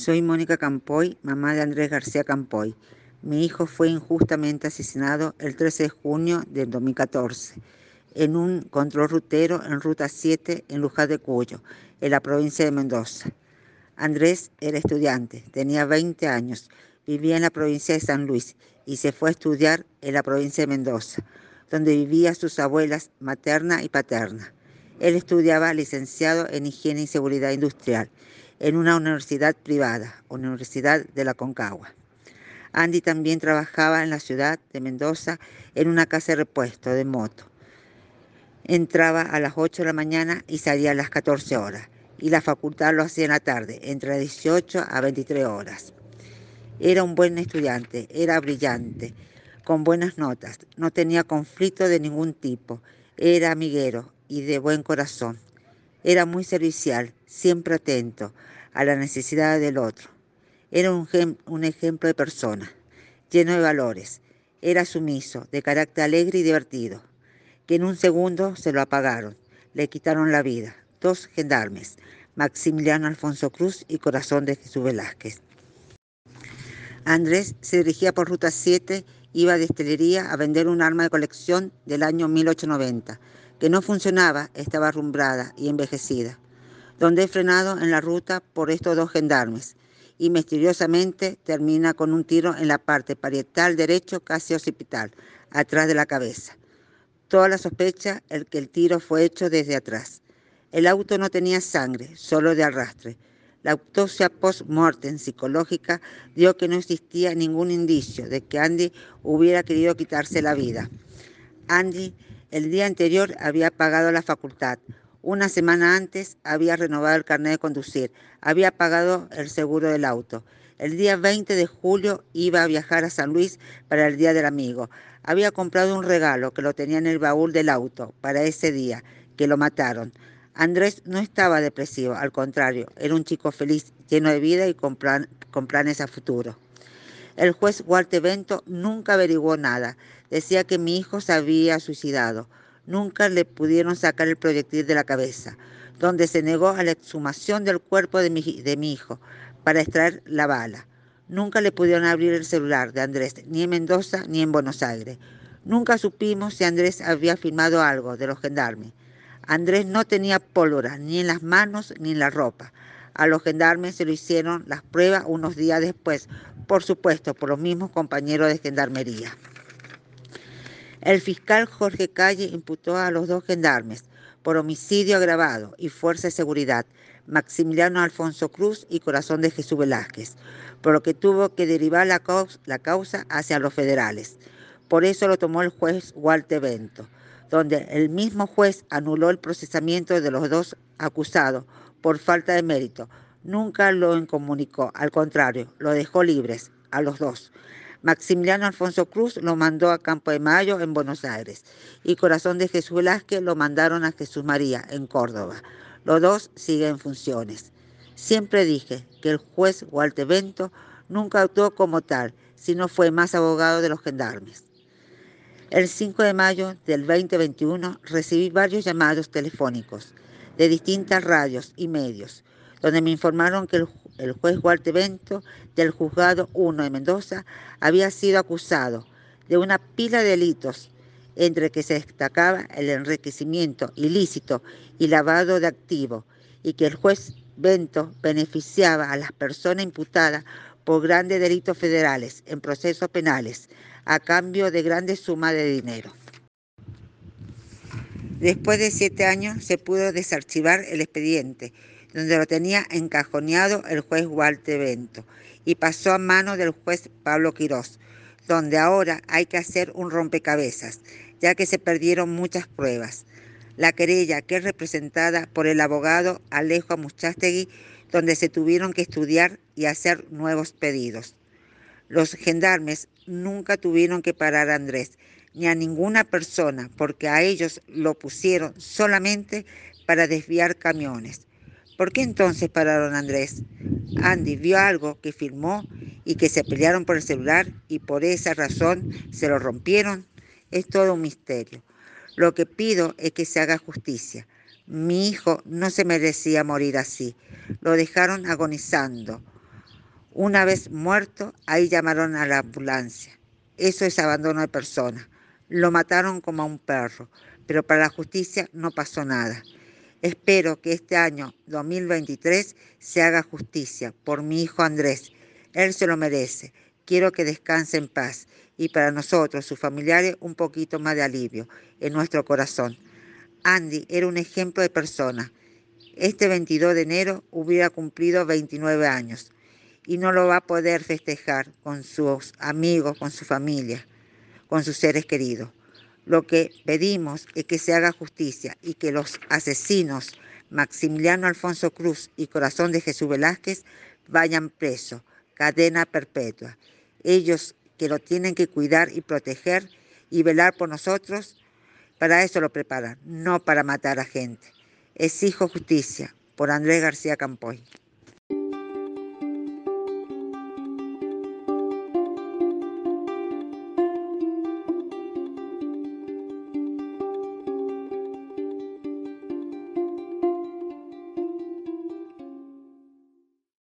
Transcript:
Soy Mónica Campoy, mamá de Andrés García Campoy. Mi hijo fue injustamente asesinado el 13 de junio del 2014 en un control rutero en Ruta 7 en Luján de Cuyo, en la provincia de Mendoza. Andrés era estudiante, tenía 20 años, vivía en la provincia de San Luis y se fue a estudiar en la provincia de Mendoza, donde vivían sus abuelas materna y paterna. Él estudiaba licenciado en Higiene y Seguridad Industrial en una universidad privada, Universidad de la Concagua. Andy también trabajaba en la ciudad de Mendoza en una casa de repuesto de moto. Entraba a las 8 de la mañana y salía a las 14 horas. Y la facultad lo hacía en la tarde, entre 18 a 23 horas. Era un buen estudiante, era brillante, con buenas notas, no tenía conflicto de ningún tipo, era amiguero y de buen corazón. Era muy servicial, siempre atento a la necesidad del otro. Era un, un ejemplo de persona, lleno de valores. Era sumiso, de carácter alegre y divertido, que en un segundo se lo apagaron, le quitaron la vida. Dos gendarmes, Maximiliano Alfonso Cruz y Corazón de Jesús Velázquez. Andrés se dirigía por Ruta 7, iba de estelería a vender un arma de colección del año 1890 que no funcionaba, estaba arrumbrada y envejecida, donde he frenado en la ruta por estos dos gendarmes y misteriosamente termina con un tiro en la parte parietal derecho casi occipital, atrás de la cabeza. Toda la sospecha el que el tiro fue hecho desde atrás. El auto no tenía sangre, solo de arrastre. La autopsia post-mortem psicológica dio que no existía ningún indicio de que Andy hubiera querido quitarse la vida. Andy el día anterior había pagado la facultad. Una semana antes había renovado el carnet de conducir. Había pagado el seguro del auto. El día 20 de julio iba a viajar a San Luis para el Día del Amigo. Había comprado un regalo que lo tenía en el baúl del auto para ese día, que lo mataron. Andrés no estaba depresivo, al contrario, era un chico feliz, lleno de vida y con, planes a futuro. El juez Walter Bento nunca averiguó nada. Decía que mi hijo se había suicidado. Nunca le pudieron sacar el proyectil de la cabeza, donde se negó a la exhumación del cuerpo de mi, de mi hijo para extraer la bala. Nunca le pudieron abrir el celular de Andrés, ni en Mendoza ni en Buenos Aires. Nunca supimos si Andrés había filmado algo de los gendarmes. Andrés no tenía pólvora ni en las manos ni en la ropa. A los gendarmes se lo hicieron las pruebas unos días después, por supuesto, por los mismos compañeros de gendarmería. El fiscal Jorge Calle imputó a los dos gendarmes por homicidio agravado y fuerza de seguridad, Maximiliano Alfonso Cruz y Corazón de Jesús Velázquez, por lo que tuvo que derivar la causa, hacia los federales. Por eso lo tomó el juez Walter Bento, donde el mismo juez anuló el procesamiento de los dos acusados por falta de mérito. Nunca lo incomunicó, al contrario, lo dejó libres a los dos. Maximiliano Alfonso Cruz lo mandó a Campo de Mayo en Buenos Aires y Corazón de Jesús Velázquez lo mandaron a Jesús María en Córdoba. Los dos siguen en funciones. Siempre dije que el juez Walter Bento nunca actuó como tal, sino fue más abogado de los gendarmes. El 5 de mayo del 2021 recibí varios llamados telefónicos de distintas radios y medios, donde me informaron que el el juez Walter Bento del Juzgado 1 de Mendoza había sido acusado de una pila de delitos, entre que se destacaba el enriquecimiento ilícito y lavado de activos, y que el juez Bento beneficiaba a las personas imputadas por grandes delitos federales en procesos penales a cambio de grandes sumas de dinero. Después de siete años se pudo desarchivar el expediente donde lo tenía encajoneado el juez Walter Bento, y pasó a mano del juez Pablo Quirós, donde ahora hay que hacer un rompecabezas, ya que se perdieron muchas pruebas. La querella, que es representada por el abogado Alejo Amuchastegui, donde se tuvieron que estudiar y hacer nuevos pedidos. Los gendarmes nunca tuvieron que parar a Andrés, ni a ninguna persona, porque a ellos lo pusieron solamente para desviar camiones. ¿Por qué entonces pararon a Andrés? Andy vio algo que filmó y que se pelearon por el celular y por esa razón se lo rompieron. Es todo un misterio. Lo que pido es que se haga justicia. Mi hijo no se merecía morir así. Lo dejaron agonizando. Una vez muerto, ahí llamaron a la ambulancia. Eso es abandono de persona. Lo mataron como a un perro, pero para la justicia no pasó nada. Espero que este año 2023 se haga justicia por mi hijo Andrés. Él se lo merece. Quiero que descanse en paz y para nosotros, sus familiares, un poquito más de alivio en nuestro corazón. Andy era un ejemplo de persona. Este 22 de enero hubiera cumplido 29 años y no lo va a poder festejar con sus amigos, con su familia, con sus seres queridos. Lo que pedimos es que se haga justicia y que los asesinos Maximiliano Alfonso Cruz y Corazón de Jesús Velázquez vayan presos, cadena perpetua. Ellos que lo tienen que cuidar y proteger y velar por nosotros, para eso lo preparan, no para matar a gente. Exijo justicia por Andrés García Campoy.